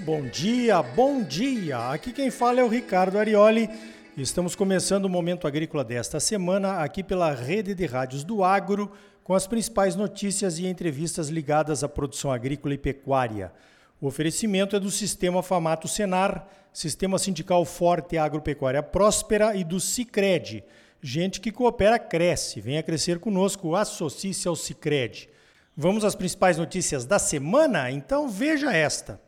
Bom dia, bom dia! Aqui quem fala é o Ricardo Arioli. Estamos começando o Momento Agrícola desta semana aqui pela Rede de Rádios do Agro, com as principais notícias e entrevistas ligadas à produção agrícola e pecuária. O oferecimento é do Sistema Famato Senar, Sistema Sindical Forte Agropecuária Próspera e do Cicred. Gente que coopera cresce. Venha crescer conosco, associe-se ao Cicred. Vamos às principais notícias da semana? Então veja esta.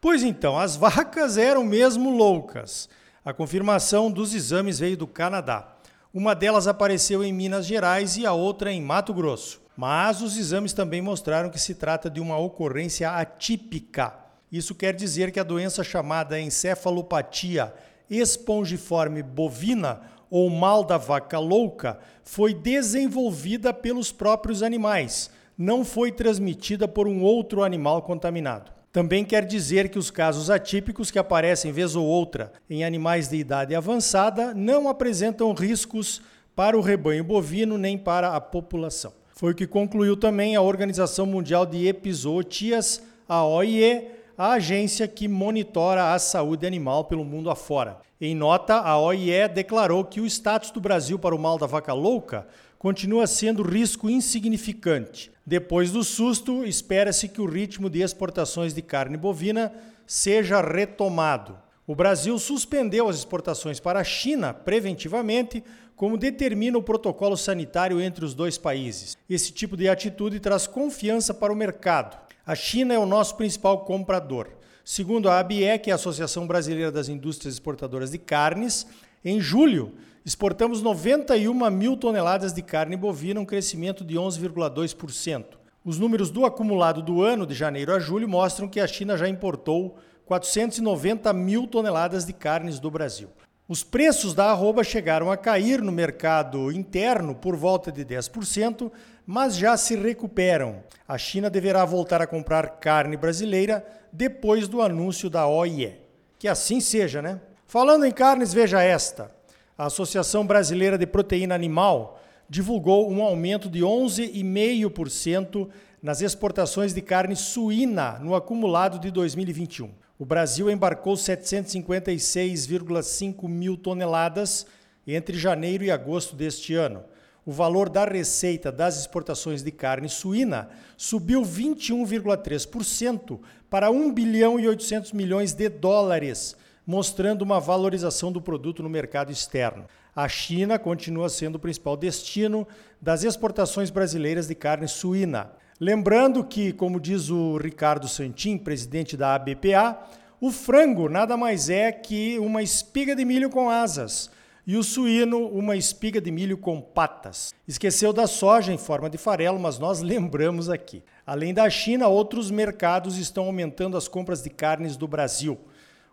Pois então, as vacas eram mesmo loucas. A confirmação dos exames veio do Canadá. Uma delas apareceu em Minas Gerais e a outra em Mato Grosso. Mas os exames também mostraram que se trata de uma ocorrência atípica. Isso quer dizer que a doença chamada encefalopatia espongiforme bovina ou mal da vaca louca foi desenvolvida pelos próprios animais, não foi transmitida por um outro animal contaminado. Também quer dizer que os casos atípicos que aparecem vez ou outra em animais de idade avançada não apresentam riscos para o rebanho bovino nem para a população. Foi o que concluiu também a Organização Mundial de Epizootias, a OIE, a agência que monitora a saúde animal pelo mundo afora. Em nota, a OIE declarou que o status do Brasil para o mal da vaca louca continua sendo risco insignificante, depois do susto, espera-se que o ritmo de exportações de carne bovina seja retomado. O Brasil suspendeu as exportações para a China preventivamente, como determina o protocolo sanitário entre os dois países. Esse tipo de atitude traz confiança para o mercado. A China é o nosso principal comprador. Segundo a ABEC, a Associação Brasileira das Indústrias Exportadoras de Carnes, em julho, exportamos 91 mil toneladas de carne bovina, um crescimento de 11,2%. Os números do acumulado do ano, de janeiro a julho, mostram que a China já importou 490 mil toneladas de carnes do Brasil. Os preços da arroba chegaram a cair no mercado interno por volta de 10%, mas já se recuperam. A China deverá voltar a comprar carne brasileira depois do anúncio da OIE. Que assim seja, né? Falando em carnes, veja esta a Associação Brasileira de Proteína Animal divulgou um aumento de 11,5% nas exportações de carne suína no acumulado de 2021. O Brasil embarcou 756,5 mil toneladas entre janeiro e agosto deste ano. O valor da receita das exportações de carne suína subiu 21,3% para 1 bilhão e 800 milhões de dólares, mostrando uma valorização do produto no mercado externo. A China continua sendo o principal destino das exportações brasileiras de carne suína. Lembrando que, como diz o Ricardo Santin, presidente da ABPA, o frango nada mais é que uma espiga de milho com asas e o suíno uma espiga de milho com patas. Esqueceu da soja em forma de farelo, mas nós lembramos aqui. Além da China, outros mercados estão aumentando as compras de carnes do Brasil.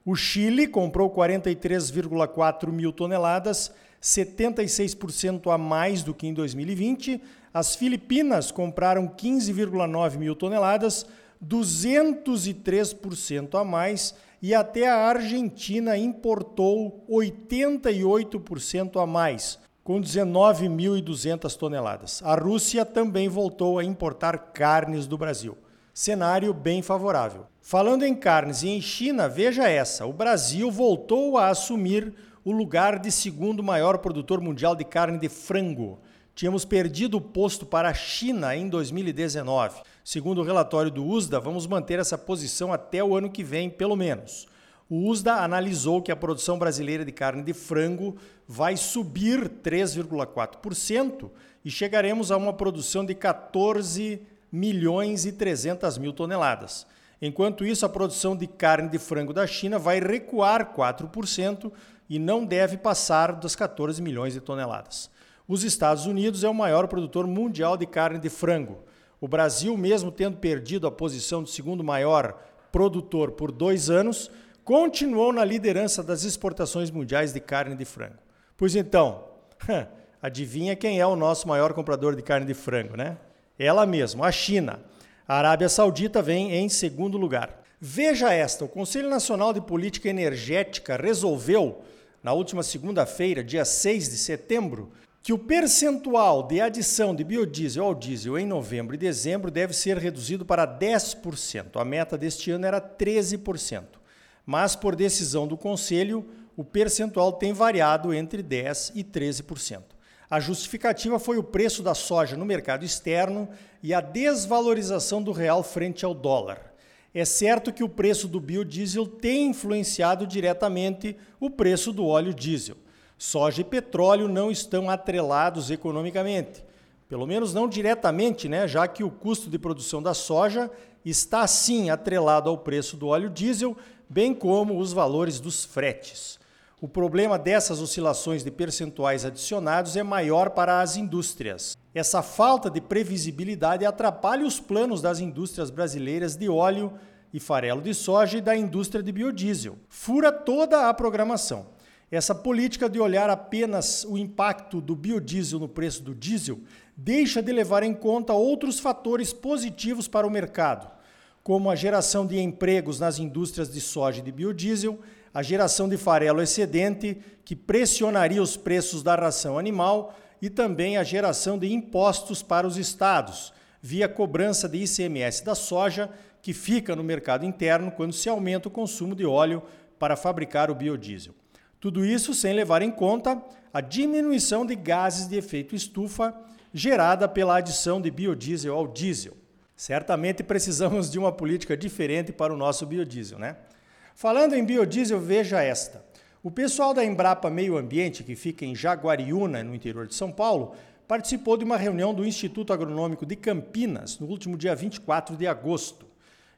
O Chile comprou 43,4 mil toneladas, 76% a mais do que em 2020. As Filipinas compraram 15,9 mil toneladas, 203% a mais. E até a Argentina importou 88% a mais, com 19.200 toneladas. A Rússia também voltou a importar carnes do Brasil cenário bem favorável. Falando em carnes e em China, veja essa: o Brasil voltou a assumir o lugar de segundo maior produtor mundial de carne de frango. Tínhamos perdido o posto para a China em 2019. Segundo o relatório do USDA, vamos manter essa posição até o ano que vem, pelo menos. O USDA analisou que a produção brasileira de carne de frango vai subir 3,4% e chegaremos a uma produção de 14 milhões e 300 mil toneladas. Enquanto isso, a produção de carne de frango da China vai recuar 4% e não deve passar das 14 milhões de toneladas. Os Estados Unidos é o maior produtor mundial de carne de frango. O Brasil, mesmo tendo perdido a posição de segundo maior produtor por dois anos, continuou na liderança das exportações mundiais de carne de frango. Pois então, adivinha quem é o nosso maior comprador de carne de frango, né? Ela mesma, a China. A Arábia Saudita vem em segundo lugar. Veja esta: o Conselho Nacional de Política Energética resolveu, na última segunda-feira, dia 6 de setembro, que o percentual de adição de biodiesel ao diesel em novembro e dezembro deve ser reduzido para 10%. A meta deste ano era 13%. Mas, por decisão do Conselho, o percentual tem variado entre 10% e 13%. A justificativa foi o preço da soja no mercado externo e a desvalorização do real frente ao dólar. É certo que o preço do biodiesel tem influenciado diretamente o preço do óleo diesel. Soja e petróleo não estão atrelados economicamente, pelo menos não diretamente, né? já que o custo de produção da soja está sim atrelado ao preço do óleo diesel, bem como os valores dos fretes. O problema dessas oscilações de percentuais adicionados é maior para as indústrias. Essa falta de previsibilidade atrapalha os planos das indústrias brasileiras de óleo e farelo de soja e da indústria de biodiesel. Fura toda a programação. Essa política de olhar apenas o impacto do biodiesel no preço do diesel deixa de levar em conta outros fatores positivos para o mercado, como a geração de empregos nas indústrias de soja e de biodiesel, a geração de farelo excedente, que pressionaria os preços da ração animal, e também a geração de impostos para os estados, via cobrança de ICMS da soja, que fica no mercado interno quando se aumenta o consumo de óleo para fabricar o biodiesel. Tudo isso sem levar em conta a diminuição de gases de efeito estufa gerada pela adição de biodiesel ao diesel. Certamente precisamos de uma política diferente para o nosso biodiesel, né? Falando em biodiesel, veja esta. O pessoal da Embrapa Meio Ambiente, que fica em Jaguariúna, no interior de São Paulo, participou de uma reunião do Instituto Agronômico de Campinas no último dia 24 de agosto.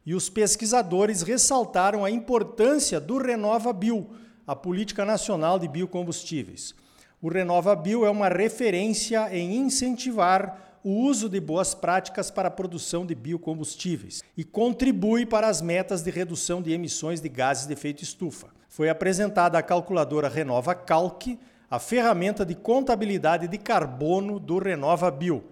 E os pesquisadores ressaltaram a importância do Renova Bio a Política Nacional de Biocombustíveis. O Renova Bio é uma referência em incentivar o uso de boas práticas para a produção de biocombustíveis e contribui para as metas de redução de emissões de gases de efeito estufa. Foi apresentada a calculadora Renova Calc, a ferramenta de contabilidade de carbono do Renova Bio.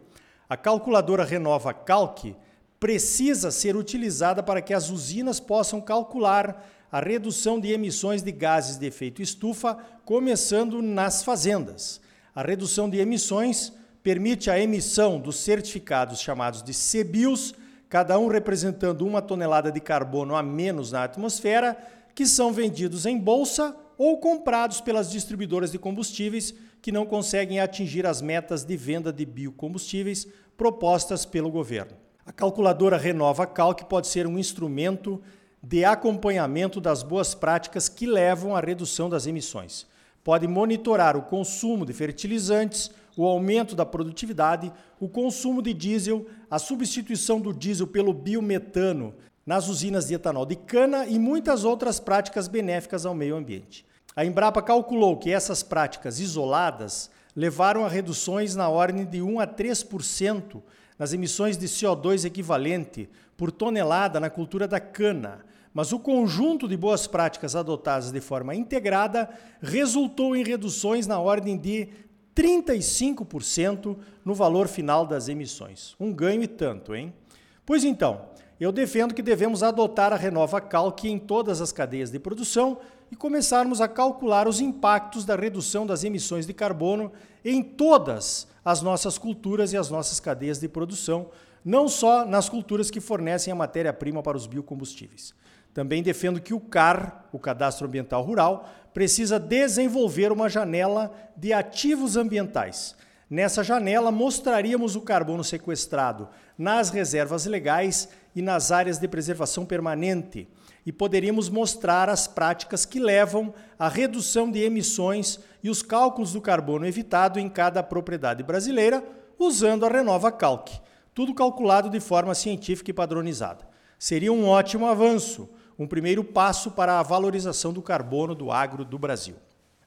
A calculadora Renova Calc precisa ser utilizada para que as usinas possam calcular a redução de emissões de gases de efeito estufa, começando nas fazendas. A redução de emissões permite a emissão dos certificados chamados de CBIOS, cada um representando uma tonelada de carbono a menos na atmosfera, que são vendidos em bolsa ou comprados pelas distribuidoras de combustíveis que não conseguem atingir as metas de venda de biocombustíveis propostas pelo governo. A calculadora Renova Calc pode ser um instrumento de acompanhamento das boas práticas que levam à redução das emissões. Pode monitorar o consumo de fertilizantes, o aumento da produtividade, o consumo de diesel, a substituição do diesel pelo biometano nas usinas de etanol de cana e muitas outras práticas benéficas ao meio ambiente. A Embrapa calculou que essas práticas isoladas levaram a reduções na ordem de 1 a 3% nas emissões de CO2 equivalente por tonelada na cultura da cana, mas o conjunto de boas práticas adotadas de forma integrada resultou em reduções na ordem de 35% no valor final das emissões. Um ganho e tanto, hein? Pois então, eu defendo que devemos adotar a Renova Calc em todas as cadeias de produção e começarmos a calcular os impactos da redução das emissões de carbono em todas as nossas culturas e as nossas cadeias de produção, não só nas culturas que fornecem a matéria-prima para os biocombustíveis. Também defendo que o CAR, o Cadastro Ambiental Rural, precisa desenvolver uma janela de ativos ambientais. Nessa janela, mostraríamos o carbono sequestrado nas reservas legais e nas áreas de preservação permanente, e poderíamos mostrar as práticas que levam à redução de emissões e os cálculos do carbono evitado em cada propriedade brasileira, usando a Renova Calc, tudo calculado de forma científica e padronizada. Seria um ótimo avanço um primeiro passo para a valorização do carbono do agro do Brasil.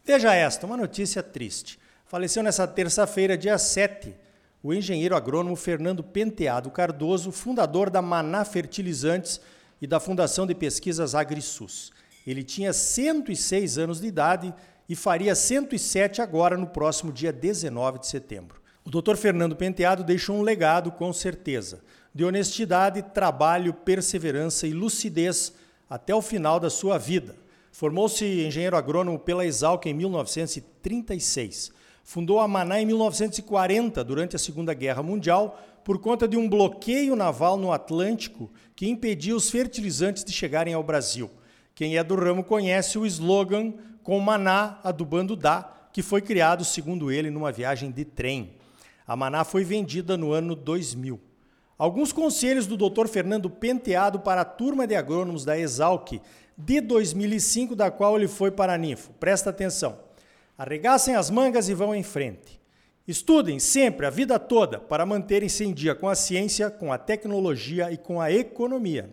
Veja esta, uma notícia triste. Faleceu nessa terça-feira, dia 7, o engenheiro agrônomo Fernando Penteado Cardoso, fundador da Maná Fertilizantes e da Fundação de Pesquisas AgriSus. Ele tinha 106 anos de idade e faria 107 agora no próximo dia 19 de setembro. O Dr. Fernando Penteado deixou um legado, com certeza, de honestidade, trabalho, perseverança e lucidez até o final da sua vida. Formou-se engenheiro agrônomo pela Exalc em 1936. Fundou a Maná em 1940, durante a Segunda Guerra Mundial, por conta de um bloqueio naval no Atlântico que impedia os fertilizantes de chegarem ao Brasil. Quem é do ramo conhece o slogan com Maná adubando dá, que foi criado, segundo ele, numa viagem de trem. A Maná foi vendida no ano 2000. Alguns conselhos do Dr. Fernando Penteado para a turma de agrônomos da Exalc de 2005, da qual ele foi para a Ninfo. Presta atenção. Arregassem as mangas e vão em frente. Estudem sempre, a vida toda, para manterem-se em dia com a ciência, com a tecnologia e com a economia.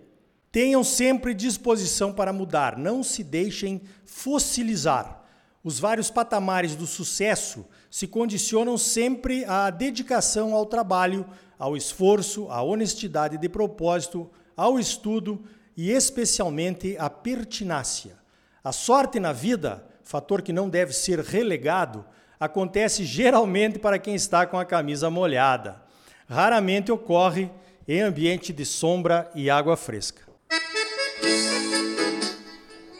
Tenham sempre disposição para mudar, não se deixem fossilizar. Os vários patamares do sucesso se condicionam sempre à dedicação ao trabalho, ao esforço, à honestidade de propósito, ao estudo e especialmente à pertinácia. A sorte na vida fator que não deve ser relegado, acontece geralmente para quem está com a camisa molhada. Raramente ocorre em ambiente de sombra e água fresca.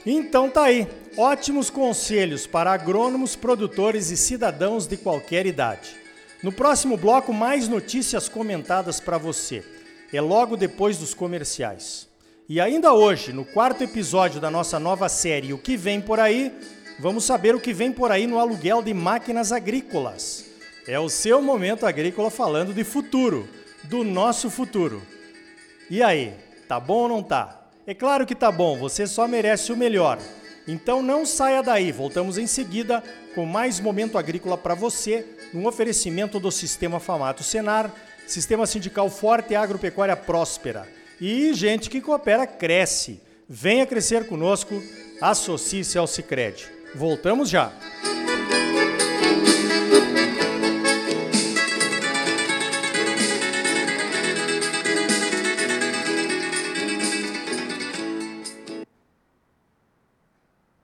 Então tá aí, ótimos conselhos para agrônomos, produtores e cidadãos de qualquer idade. No próximo bloco, mais notícias comentadas para você. É logo depois dos comerciais. E ainda hoje, no quarto episódio da nossa nova série O que vem por aí, vamos saber o que vem por aí no aluguel de máquinas agrícolas. É o seu momento agrícola falando de futuro, do nosso futuro. E aí, tá bom ou não tá? É claro que tá bom, você só merece o melhor. Então não saia daí, voltamos em seguida com mais momento agrícola para você, um oferecimento do Sistema Famato Senar, Sistema Sindical Forte e Agropecuária Próspera. E gente que coopera cresce. Venha crescer conosco, associe-se ao Sicredi. Voltamos já.